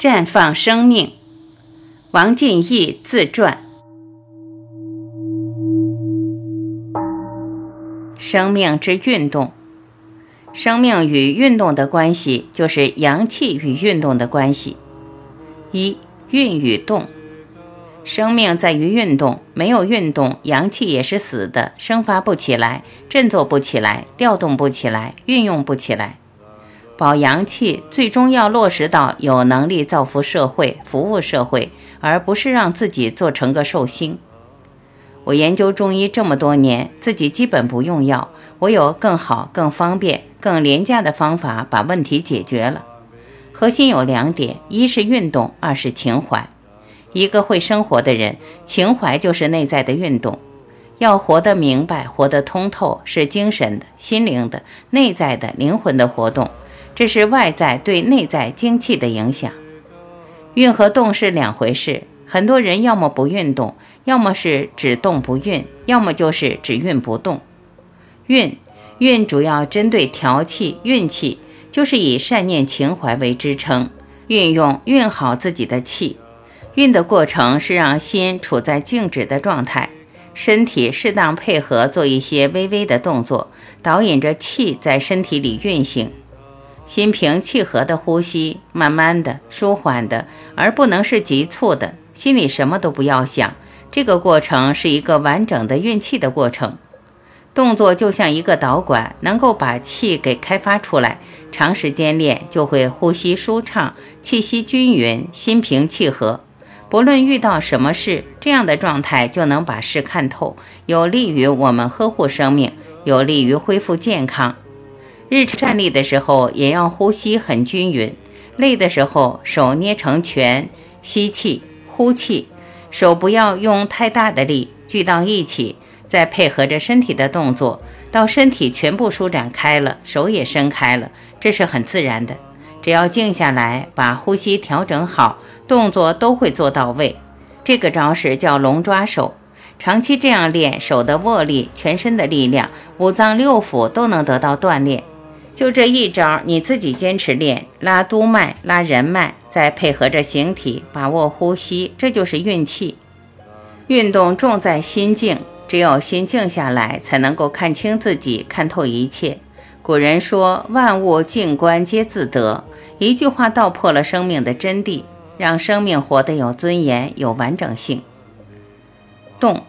绽放生命，王进义自传。生命之运动，生命与运动的关系，就是阳气与运动的关系。一运与动，生命在于运动，没有运动，阳气也是死的，生发不起来，振作不起来，调动不起来，运用不起来。保阳气，最终要落实到有能力造福社会、服务社会，而不是让自己做成个寿星。我研究中医这么多年，自己基本不用药，我有更好、更方便、更廉价的方法把问题解决了。核心有两点：一是运动，二是情怀。一个会生活的人，情怀就是内在的运动。要活得明白、活得通透，是精神的、心灵的、内在的灵魂的活动。这是外在对内在精气的影响，运和动是两回事。很多人要么不运动，要么是只动不运，要么就是只运不动。运运主要针对调气运气，就是以善念情怀为支撑，运用运好自己的气。运的过程是让心处在静止的状态，身体适当配合做一些微微的动作，导引着气在身体里运行。心平气和的呼吸，慢慢的、舒缓的，而不能是急促的。心里什么都不要想，这个过程是一个完整的运气的过程。动作就像一个导管，能够把气给开发出来。长时间练就会呼吸舒畅，气息均匀，心平气和。不论遇到什么事，这样的状态就能把事看透，有利于我们呵护生命，有利于恢复健康。日站立的时候也要呼吸很均匀，累的时候手捏成拳，吸气呼气，手不要用太大的力，聚到一起，再配合着身体的动作，到身体全部舒展开了，手也伸开了，这是很自然的。只要静下来，把呼吸调整好，动作都会做到位。这个招式叫龙抓手，长期这样练，手的握力、全身的力量、五脏六腑都能得到锻炼。就这一招，你自己坚持练，拉督脉、拉人脉，再配合着形体，把握呼吸，这就是运气。运动重在心静，只有心静下来，才能够看清自己，看透一切。古人说：“万物静观皆自得。”一句话道破了生命的真谛，让生命活得有尊严、有完整性。动。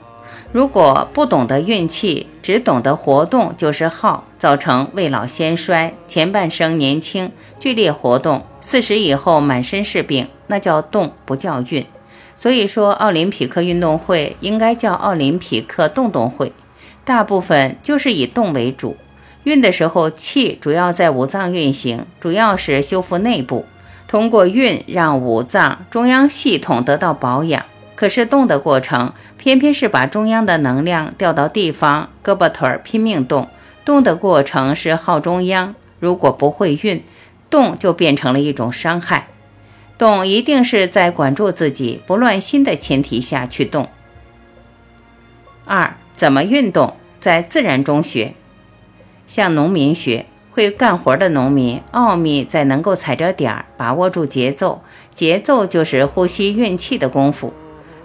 如果不懂得运气，只懂得活动，就是耗，造成未老先衰。前半生年轻，剧烈活动，四十以后满身是病，那叫动，不叫运。所以说，奥林匹克运动会应该叫奥林匹克动动会，大部分就是以动为主。运的时候，气主要在五脏运行，主要是修复内部，通过运让五脏中央系统得到保养。可是动的过程，偏偏是把中央的能量调到地方，胳膊腿儿拼命动。动的过程是耗中央，如果不会运动，就变成了一种伤害。动一定是在管住自己不乱心的前提下去动。二，怎么运动？在自然中学，向农民学，会干活的农民，奥秘在能够踩着点儿，把握住节奏。节奏就是呼吸运气的功夫。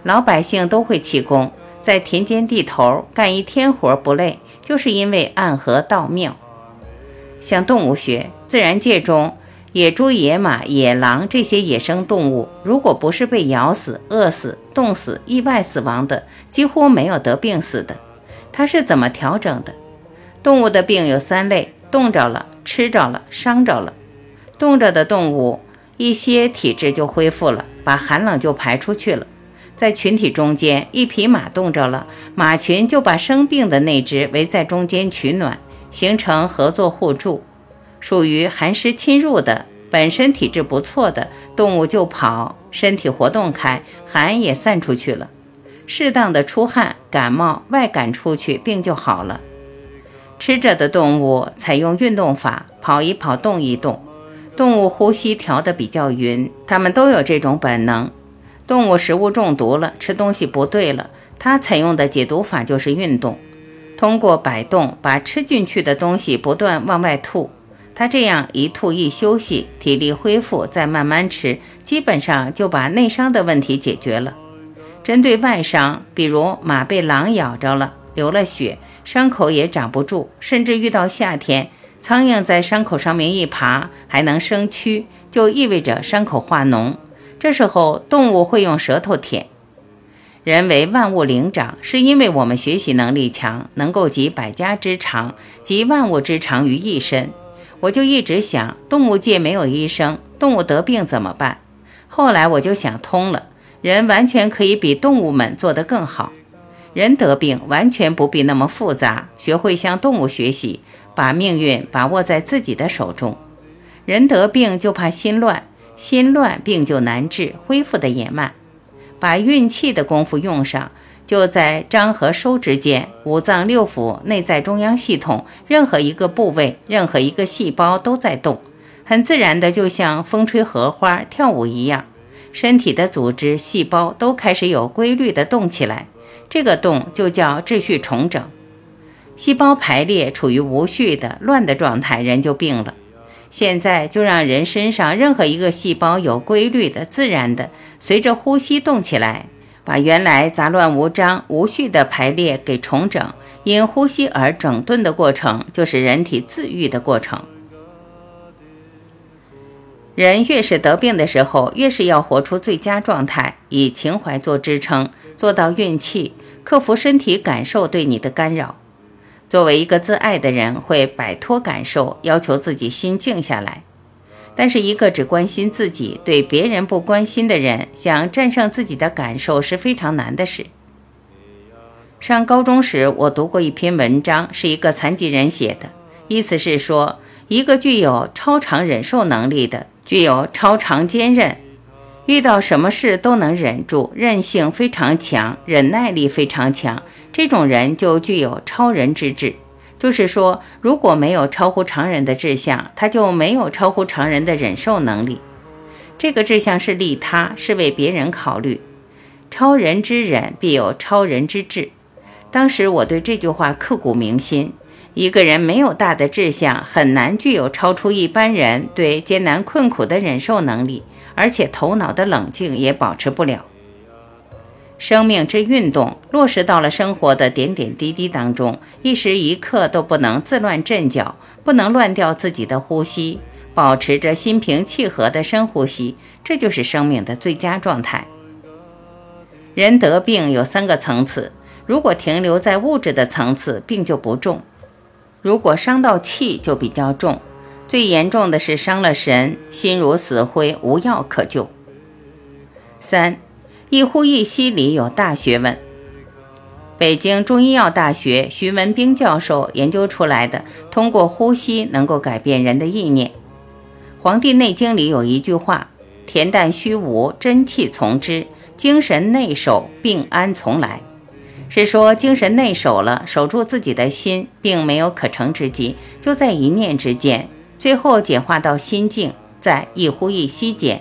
老百姓都会气功，在田间地头干一天活不累，就是因为暗合道妙。像动物学，自然界中野猪、野马、野狼这些野生动物，如果不是被咬死、饿死、冻死、意外死亡的，几乎没有得病死的。它是怎么调整的？动物的病有三类：冻着了、吃着了、伤着了。冻着的动物，一些体质就恢复了，把寒冷就排出去了。在群体中间，一匹马冻着了，马群就把生病的那只围在中间取暖，形成合作互助。属于寒湿侵入的，本身体质不错的动物就跑，身体活动开，寒也散出去了。适当的出汗，感冒外感出去，病就好了。吃着的动物采用运动法，跑一跑，动一动，动物呼吸调得比较匀，它们都有这种本能。动物食物中毒了，吃东西不对了，它采用的解毒法就是运动，通过摆动把吃进去的东西不断往外吐，他这样一吐一休息，体力恢复，再慢慢吃，基本上就把内伤的问题解决了。针对外伤，比如马被狼咬着了，流了血，伤口也长不住，甚至遇到夏天，苍蝇在伤口上面一爬还能生蛆，就意味着伤口化脓。这时候动物会用舌头舔。人为万物灵长，是因为我们学习能力强，能够集百家之长，集万物之长于一身。我就一直想，动物界没有医生，动物得病怎么办？后来我就想通了。人完全可以比动物们做得更好。人得病完全不必那么复杂，学会向动物学习，把命运把握在自己的手中。人得病就怕心乱，心乱病就难治，恢复的也慢。把运气的功夫用上，就在张和收之间，五脏六腑、内在中央系统，任何一个部位、任何一个细胞都在动，很自然的，就像风吹荷花、跳舞一样。身体的组织细胞都开始有规律地动起来，这个动就叫秩序重整。细胞排列处于无序的乱的状态，人就病了。现在就让人身上任何一个细胞有规律的、自然的，随着呼吸动起来，把原来杂乱无章、无序的排列给重整。因呼吸而整顿的过程，就是人体自愈的过程。人越是得病的时候，越是要活出最佳状态，以情怀做支撑，做到运气，克服身体感受对你的干扰。作为一个自爱的人，会摆脱感受，要求自己心静下来。但是，一个只关心自己、对别人不关心的人，想战胜自己的感受是非常难的事。上高中时，我读过一篇文章，是一个残疾人写的，意思是说，一个具有超常忍受能力的。具有超常坚韧，遇到什么事都能忍住，韧性非常强，忍耐力非常强。这种人就具有超人之志。就是说，如果没有超乎常人的志向，他就没有超乎常人的忍受能力。这个志向是利他，是为别人考虑。超人之忍，必有超人之志。当时我对这句话刻骨铭心。一个人没有大的志向，很难具有超出一般人对艰难困苦的忍受能力，而且头脑的冷静也保持不了。生命之运动落实到了生活的点点滴滴当中，一时一刻都不能自乱阵脚，不能乱掉自己的呼吸，保持着心平气和的深呼吸，这就是生命的最佳状态。人得病有三个层次，如果停留在物质的层次，病就不重。如果伤到气就比较重，最严重的是伤了神，心如死灰，无药可救。三，一呼一吸里有大学问。北京中医药大学徐文兵教授研究出来的，通过呼吸能够改变人的意念。《黄帝内经》里有一句话：“恬淡虚无，真气从之；精神内守，病安从来。”是说精神内守了，守住自己的心，并没有可乘之机，就在一念之间，最后简化到心境，在一呼一吸间。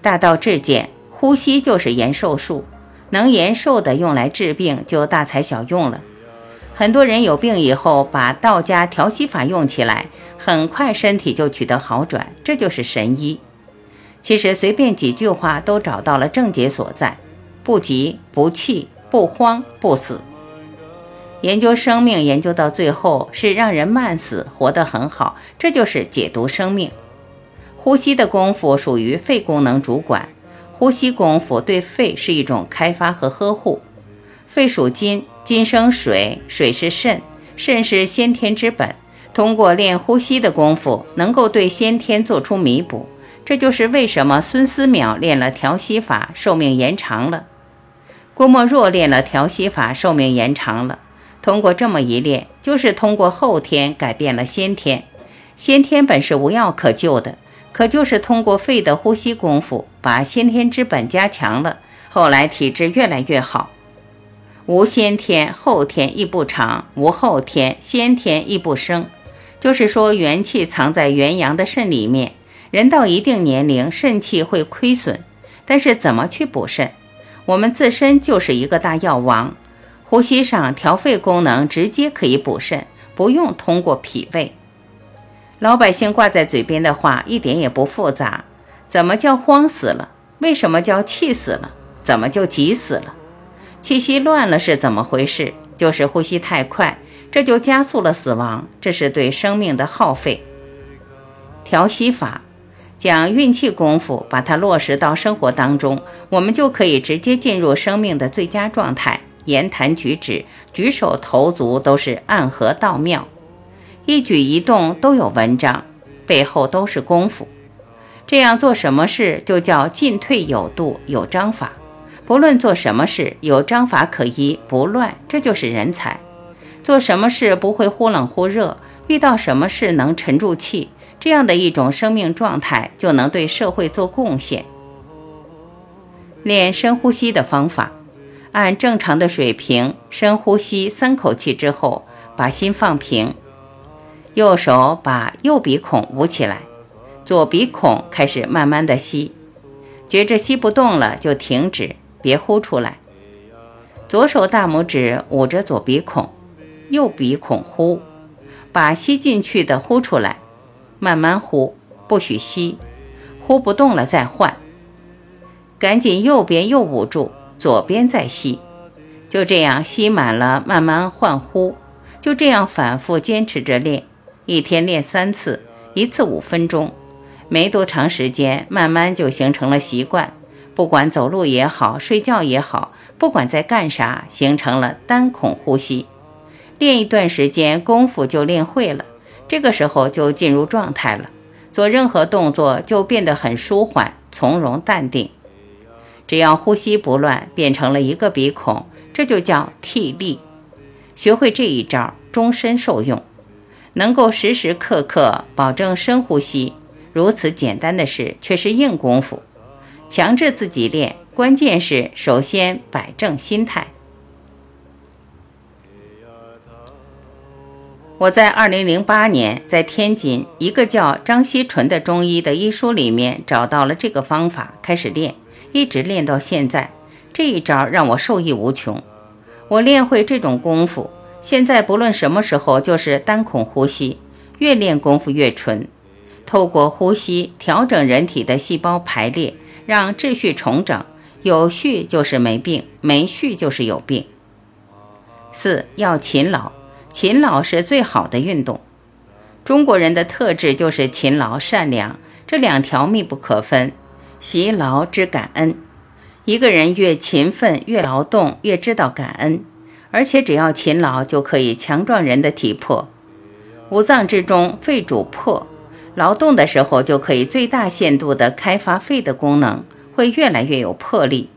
大道至简，呼吸就是延寿术，能延寿的用来治病就大材小用了。很多人有病以后，把道家调息法用起来，很快身体就取得好转，这就是神医。其实随便几句话都找到了症结所在，不急不气。不慌不死，研究生命研究到最后是让人慢死，活得很好，这就是解读生命。呼吸的功夫属于肺功能主管，呼吸功夫对肺是一种开发和呵护。肺属金，金生水，水是肾，肾是先天之本。通过练呼吸的功夫，能够对先天做出弥补。这就是为什么孙思邈练了调息法，寿命延长了。郭沫若练了调息法，寿命延长了。通过这么一练，就是通过后天改变了先天。先天本是无药可救的，可就是通过肺的呼吸功夫，把先天之本加强了。后来体质越来越好。无先天，后天亦不长；无后天，先天亦不生。就是说，元气藏在元阳的肾里面。人到一定年龄，肾气会亏损，但是怎么去补肾？我们自身就是一个大药王，呼吸上调肺功能直接可以补肾，不用通过脾胃。老百姓挂在嘴边的话一点也不复杂。怎么叫慌死了？为什么叫气死了？怎么就急死了？气息乱了是怎么回事？就是呼吸太快，这就加速了死亡。这是对生命的耗费。调息法讲运气功夫，把它落实到生活当中，我们就可以直接进入生命的最佳状态。言谈举止、举手投足都是暗合道妙，一举一动都有文章，背后都是功夫。这样做什么事就叫进退有度、有章法。不论做什么事，有章法可依，不乱，这就是人才。做什么事不会忽冷忽热，遇到什么事能沉住气，这样的一种生命状态，就能对社会做贡献。练深呼吸的方法。按正常的水平深呼吸三口气之后，把心放平，右手把右鼻孔捂起来，左鼻孔开始慢慢的吸，觉着吸不动了就停止，别呼出来。左手大拇指捂着左鼻孔，右鼻孔呼，把吸进去的呼出来，慢慢呼，不许吸，呼不动了再换，赶紧右边又捂住。左边再吸，就这样吸满了，慢慢换呼，就这样反复坚持着练，一天练三次，一次五分钟，没多长时间，慢慢就形成了习惯。不管走路也好，睡觉也好，不管在干啥，形成了单孔呼吸。练一段时间，功夫就练会了，这个时候就进入状态了，做任何动作就变得很舒缓、从容、淡定。只要呼吸不乱，变成了一个鼻孔，这就叫替力。学会这一招，终身受用，能够时时刻刻保证深呼吸。如此简单的事，却是硬功夫。强制自己练，关键是首先摆正心态。我在二零零八年在天津一个叫张锡纯的中医的医书里面找到了这个方法，开始练。一直练到现在，这一招让我受益无穷。我练会这种功夫，现在不论什么时候就是单孔呼吸，越练功夫越纯。透过呼吸调整人体的细胞排列，让秩序重整。有序就是没病，没序就是有病。四要勤劳，勤劳是最好的运动。中国人的特质就是勤劳善良，这两条密不可分。习劳之感恩，一个人越勤奋越劳动，越知道感恩。而且只要勤劳，就可以强壮人的体魄。五脏之中，肺主魄，劳动的时候就可以最大限度地开发肺的功能，会越来越有魄力。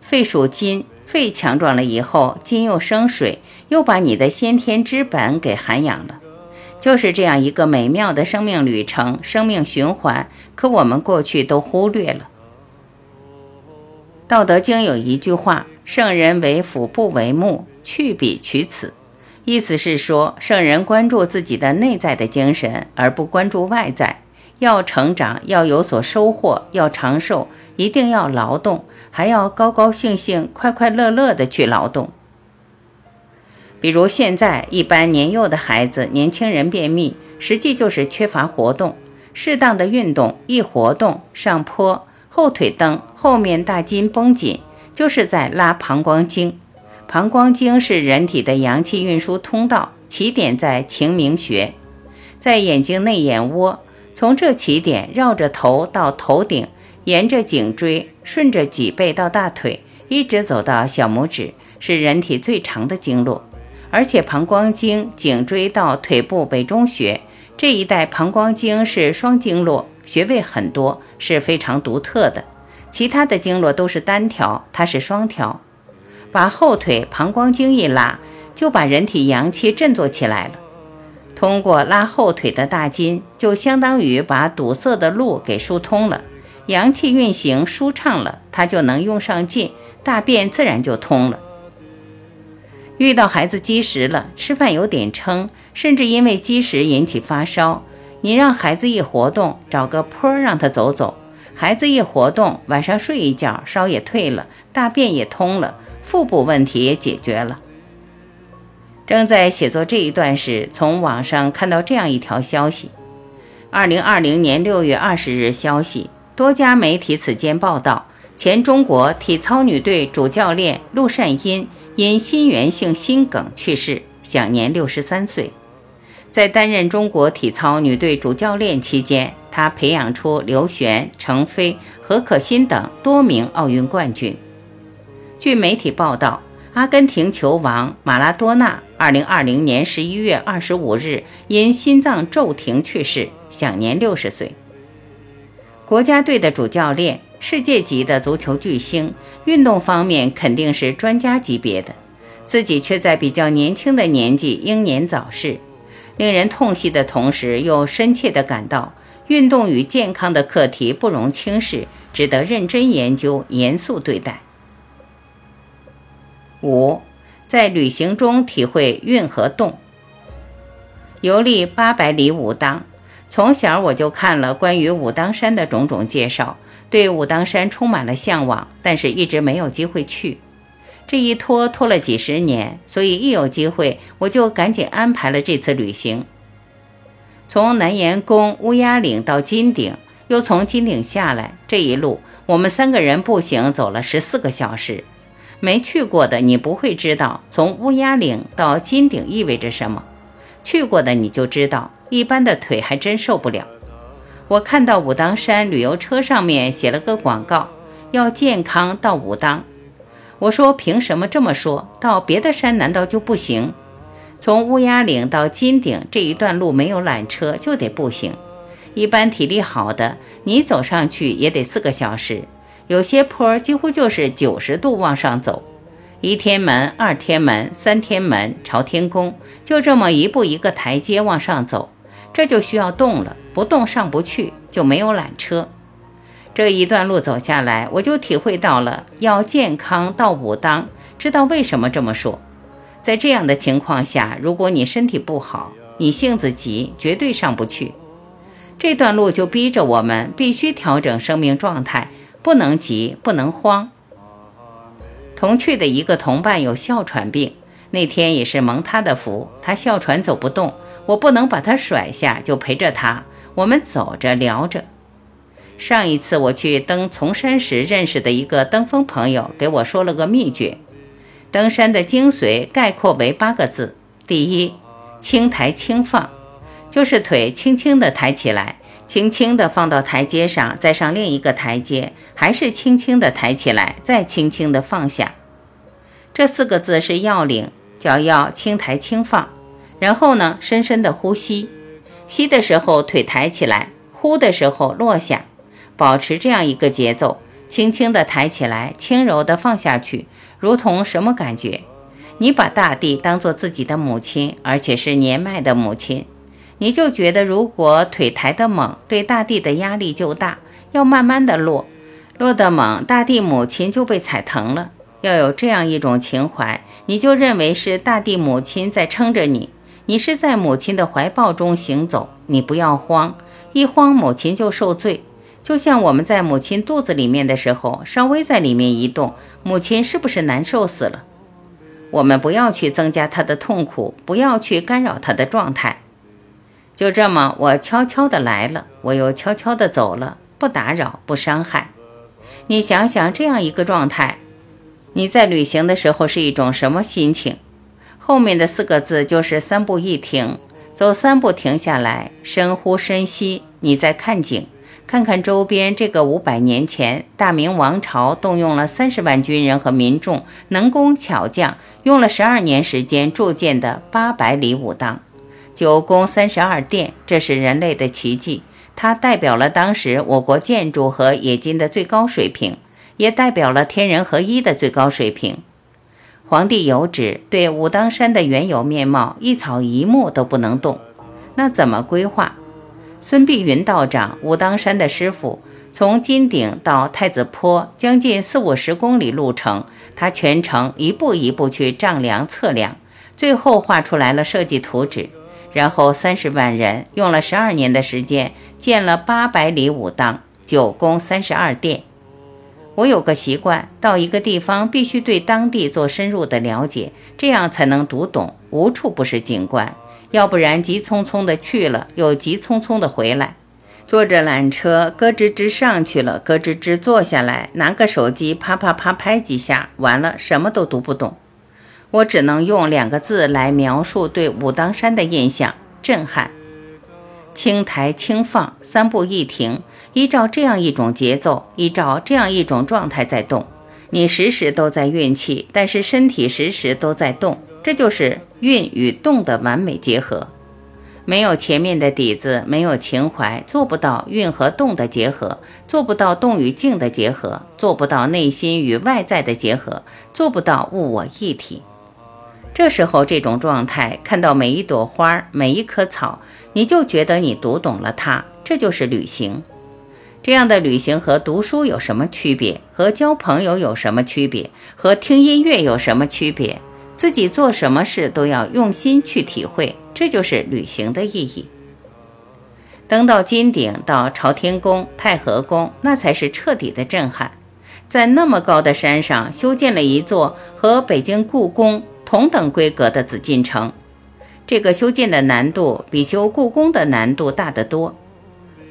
肺属金，肺强壮了以后，金又生水，又把你的先天之本给涵养了。就是这样一个美妙的生命旅程、生命循环，可我们过去都忽略了。《道德经》有一句话：“圣人为腹不为目，去彼取此。”意思是说，圣人关注自己的内在的精神，而不关注外在。要成长，要有所收获，要长寿，一定要劳动，还要高高兴兴、快快乐乐地去劳动。比如现在一般年幼的孩子、年轻人便秘，实际就是缺乏活动。适当的运动，一活动上坡，后腿蹬，后面大筋绷紧，就是在拉膀胱经。膀胱经是人体的阳气运输通道，起点在晴明穴，在眼睛内眼窝，从这起点绕着头到头顶，沿着颈椎，顺着脊背到大腿，一直走到小拇指，是人体最长的经络。而且膀胱经颈椎到腿部北中穴这一带，膀胱经是双经络，穴位很多，是非常独特的。其他的经络都是单条，它是双条。把后腿膀胱经一拉，就把人体阳气振作起来了。通过拉后腿的大筋，就相当于把堵塞的路给疏通了，阳气运行舒畅了，它就能用上劲，大便自然就通了。遇到孩子积食了，吃饭有点撑，甚至因为积食引起发烧，你让孩子一活动，找个坡让他走走，孩子一活动，晚上睡一觉，烧也退了，大便也通了，腹部问题也解决了。正在写作这一段时，从网上看到这样一条消息：二零二零年六月二十日消息，多家媒体此间报道，前中国体操女队主教练陆善因因心源性心梗去世，享年六十三岁。在担任中国体操女队主教练期间，他培养出刘璇、程飞、何可欣等多名奥运冠军。据媒体报道，阿根廷球王马拉多纳2020年11月25日因心脏骤停去世，享年60岁。国家队的主教练，世界级的足球巨星，运动方面肯定是专家级别的，自己却在比较年轻的年纪英年早逝。令人痛惜的同时，又深切地感到运动与健康的课题不容轻视，值得认真研究、严肃对待。五，在旅行中体会运和动。游历八百里武当，从小我就看了关于武当山的种种介绍，对武当山充满了向往，但是一直没有机会去。这一拖拖了几十年，所以一有机会我就赶紧安排了这次旅行。从南岩宫乌鸦岭到金顶，又从金顶下来，这一路我们三个人步行走了十四个小时。没去过的你不会知道从乌鸦岭到金顶意味着什么，去过的你就知道，一般的腿还真受不了。我看到武当山旅游车上面写了个广告，要健康到武当。我说：“凭什么这么说？到别的山难道就不行？从乌鸦岭到金顶这一段路没有缆车，就得步行。一般体力好的，你走上去也得四个小时。有些坡几乎就是九十度往上走，一天门、二天门、三天门、朝天宫，就这么一步一个台阶往上走，这就需要动了，不动上不去，就没有缆车。”这一段路走下来，我就体会到了要健康到武当。知道为什么这么说？在这样的情况下，如果你身体不好，你性子急，绝对上不去。这段路就逼着我们必须调整生命状态，不能急，不能慌。同去的一个同伴有哮喘病，那天也是蒙他的福，他哮喘走不动，我不能把他甩下，就陪着他。我们走着聊着。上一次我去登崇山时认识的一个登峰朋友给我说了个秘诀：登山的精髓概括为八个字。第一，轻抬轻放，就是腿轻轻地抬起来，轻轻地放到台阶上，再上另一个台阶，还是轻轻地抬起来，再轻轻地放下。这四个字是要领，脚要轻抬轻放。然后呢，深深的呼吸，吸的时候腿抬起来，呼的时候落下。保持这样一个节奏，轻轻地抬起来，轻柔地放下去，如同什么感觉？你把大地当做自己的母亲，而且是年迈的母亲，你就觉得如果腿抬得猛，对大地的压力就大，要慢慢的落，落得猛，大地母亲就被踩疼了。要有这样一种情怀，你就认为是大地母亲在撑着你，你是在母亲的怀抱中行走，你不要慌，一慌母亲就受罪。就像我们在母亲肚子里面的时候，稍微在里面一动，母亲是不是难受死了？我们不要去增加她的痛苦，不要去干扰她的状态。就这么，我悄悄的来了，我又悄悄的走了，不打扰，不伤害。你想想，这样一个状态，你在旅行的时候是一种什么心情？后面的四个字就是三步一停，走三步停下来，深呼深吸，你在看景。看看周边这个五百年前，大明王朝动用了三十万军人和民众，能工巧匠，用了十二年时间铸建的八百里武当，九宫三十二殿，这是人类的奇迹。它代表了当时我国建筑和冶金的最高水平，也代表了天人合一的最高水平。皇帝有旨，对武当山的原有面貌一草一木都不能动，那怎么规划？孙碧云道长，武当山的师傅，从金顶到太子坡，将近四五十公里路程，他全程一步一步去丈量测量，最后画出来了设计图纸。然后三十万人用了十二年的时间，建了八百里武当，九宫三十二殿。我有个习惯，到一个地方必须对当地做深入的了解，这样才能读懂，无处不是景观。要不然急匆匆的去了，又急匆匆的回来。坐着缆车，咯吱吱上去了，咯吱吱坐下来，拿个手机啪啪啪拍几下，完了什么都读不懂。我只能用两个字来描述对武当山的印象：震撼。轻抬轻放，三步一停，依照这样一种节奏，依照这样一种状态在动。你时时都在运气，但是身体时时都在动，这就是运与动的完美结合。没有前面的底子，没有情怀，做不到运和动的结合，做不到动与静的结合，做不到内心与外在的结合，做不到物我一体。这时候，这种状态，看到每一朵花，每一棵草，你就觉得你读懂了它，这就是旅行。这样的旅行和读书有什么区别？和交朋友有什么区别？和听音乐有什么区别？自己做什么事都要用心去体会。这就是旅行的意义。登到金顶，到朝天宫、太和宫，那才是彻底的震撼。在那么高的山上修建了一座和北京故宫同等规格的紫禁城，这个修建的难度比修故宫的难度大得多。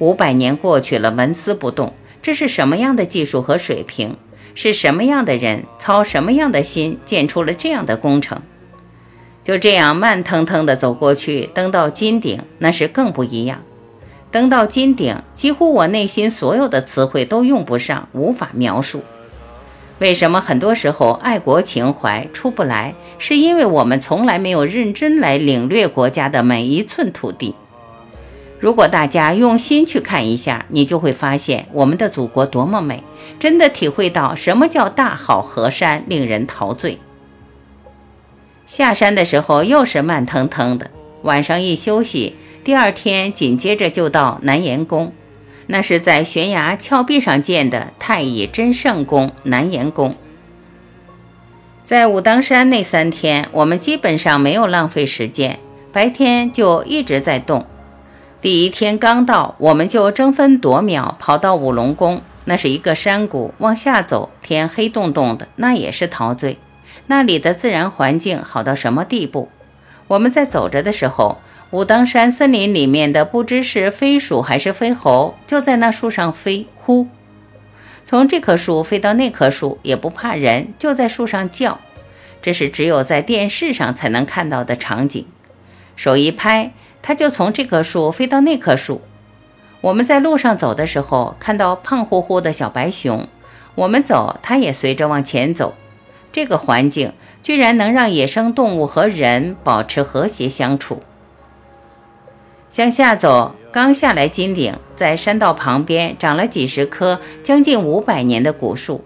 五百年过去了，纹丝不动，这是什么样的技术和水平？是什么样的人操什么样的心建出了这样的工程？就这样慢腾腾地走过去，登到金顶，那是更不一样。登到金顶，几乎我内心所有的词汇都用不上，无法描述。为什么很多时候爱国情怀出不来？是因为我们从来没有认真来领略国家的每一寸土地。如果大家用心去看一下，你就会发现我们的祖国多么美，真的体会到什么叫大好河山，令人陶醉。下山的时候又是慢腾腾的，晚上一休息，第二天紧接着就到南岩宫，那是在悬崖峭壁上建的太乙真圣宫南岩宫。在武当山那三天，我们基本上没有浪费时间，白天就一直在动。第一天刚到，我们就争分夺秒跑到五龙宫，那是一个山谷，往下走，天黑洞洞的，那也是陶醉。那里的自然环境好到什么地步？我们在走着的时候，武当山森林里面的不知是飞鼠还是飞猴，就在那树上飞，呼，从这棵树飞到那棵树，也不怕人，就在树上叫。这是只有在电视上才能看到的场景。手一拍，它就从这棵树飞到那棵树。我们在路上走的时候，看到胖乎乎的小白熊，我们走，它也随着往前走。这个环境居然能让野生动物和人保持和谐相处。向下走，刚下来金顶，在山道旁边长了几十棵将近五百年的古树。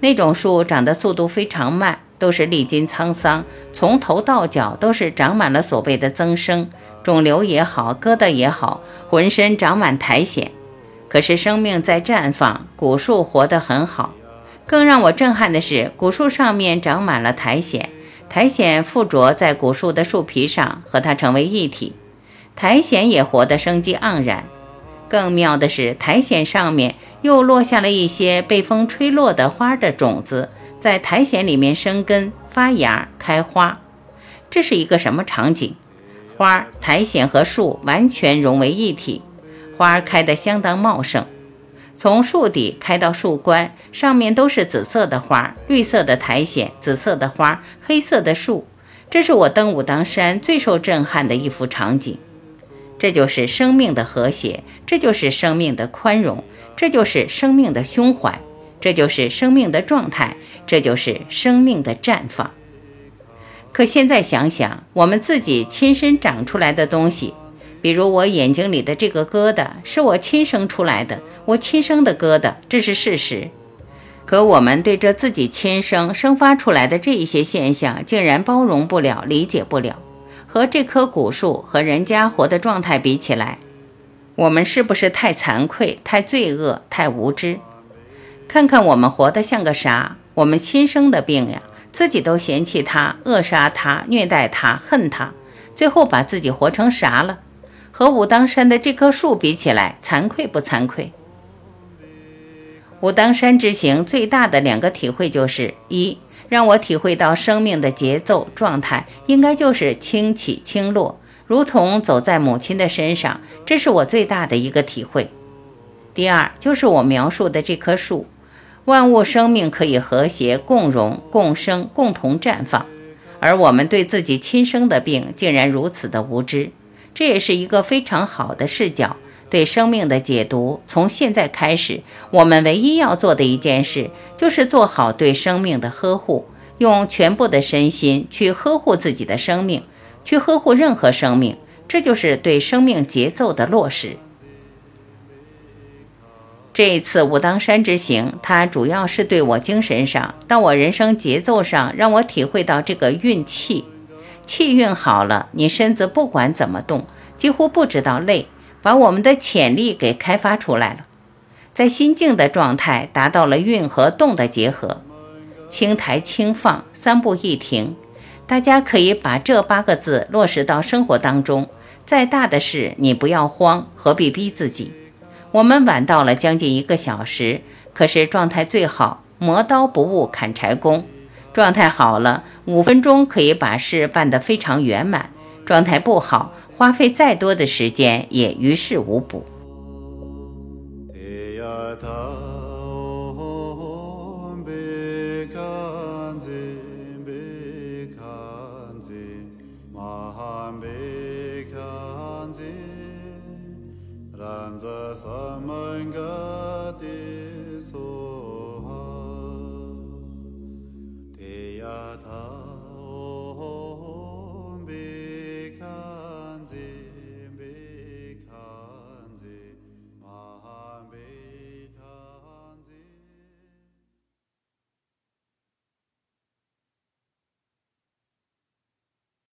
那种树长得速度非常慢，都是历经沧桑，从头到脚都是长满了所谓的增生，肿瘤也好，疙瘩也好，浑身长满苔藓。可是生命在绽放，古树活得很好。更让我震撼的是，古树上面长满了苔藓，苔藓附着在古树的树皮上，和它成为一体，苔藓也活得生机盎然。更妙的是，苔藓上面又落下了一些被风吹落的花的种子，在苔藓里面生根发芽开花。这是一个什么场景？花、苔藓和树完全融为一体，花开得相当茂盛。从树底开到树冠，上面都是紫色的花，绿色的苔藓，紫色的花，黑色的树。这是我登武当山最受震撼的一幅场景。这就是生命的和谐，这就是生命的宽容，这就是生命的胸怀，这就是生命的状态，这就是生命的绽放。可现在想想，我们自己亲身长出来的东西。比如我眼睛里的这个疙瘩是我亲生出来的，我亲生的疙瘩，这是事实。可我们对这自己亲生生发出来的这一些现象，竟然包容不了、理解不了。和这棵古树和人家活的状态比起来，我们是不是太惭愧、太罪恶、太无知？看看我们活得像个啥？我们亲生的病呀，自己都嫌弃它、扼杀它、虐待它、恨它，最后把自己活成啥了？和武当山的这棵树比起来，惭愧不惭愧？武当山之行最大的两个体会就是：一，让我体会到生命的节奏状态应该就是轻起轻落，如同走在母亲的身上，这是我最大的一个体会。第二就是我描述的这棵树，万物生命可以和谐共荣、共生、共同绽放，而我们对自己亲生的病竟然如此的无知，这也是一个非常好的视角。对生命的解读，从现在开始，我们唯一要做的一件事，就是做好对生命的呵护，用全部的身心去呵护自己的生命，去呵护任何生命，这就是对生命节奏的落实。这一次武当山之行，它主要是对我精神上，到我人生节奏上，让我体会到这个运气，气运好了，你身子不管怎么动，几乎不知道累。把我们的潜力给开发出来了，在心境的状态达到了运和动的结合，轻抬轻放，三步一停。大家可以把这八个字落实到生活当中。再大的事你不要慌，何必逼自己？我们晚到了将近一个小时，可是状态最好，磨刀不误砍柴工。状态好了，五分钟可以把事办得非常圆满。状态不好。花费再多的时间也于事无补。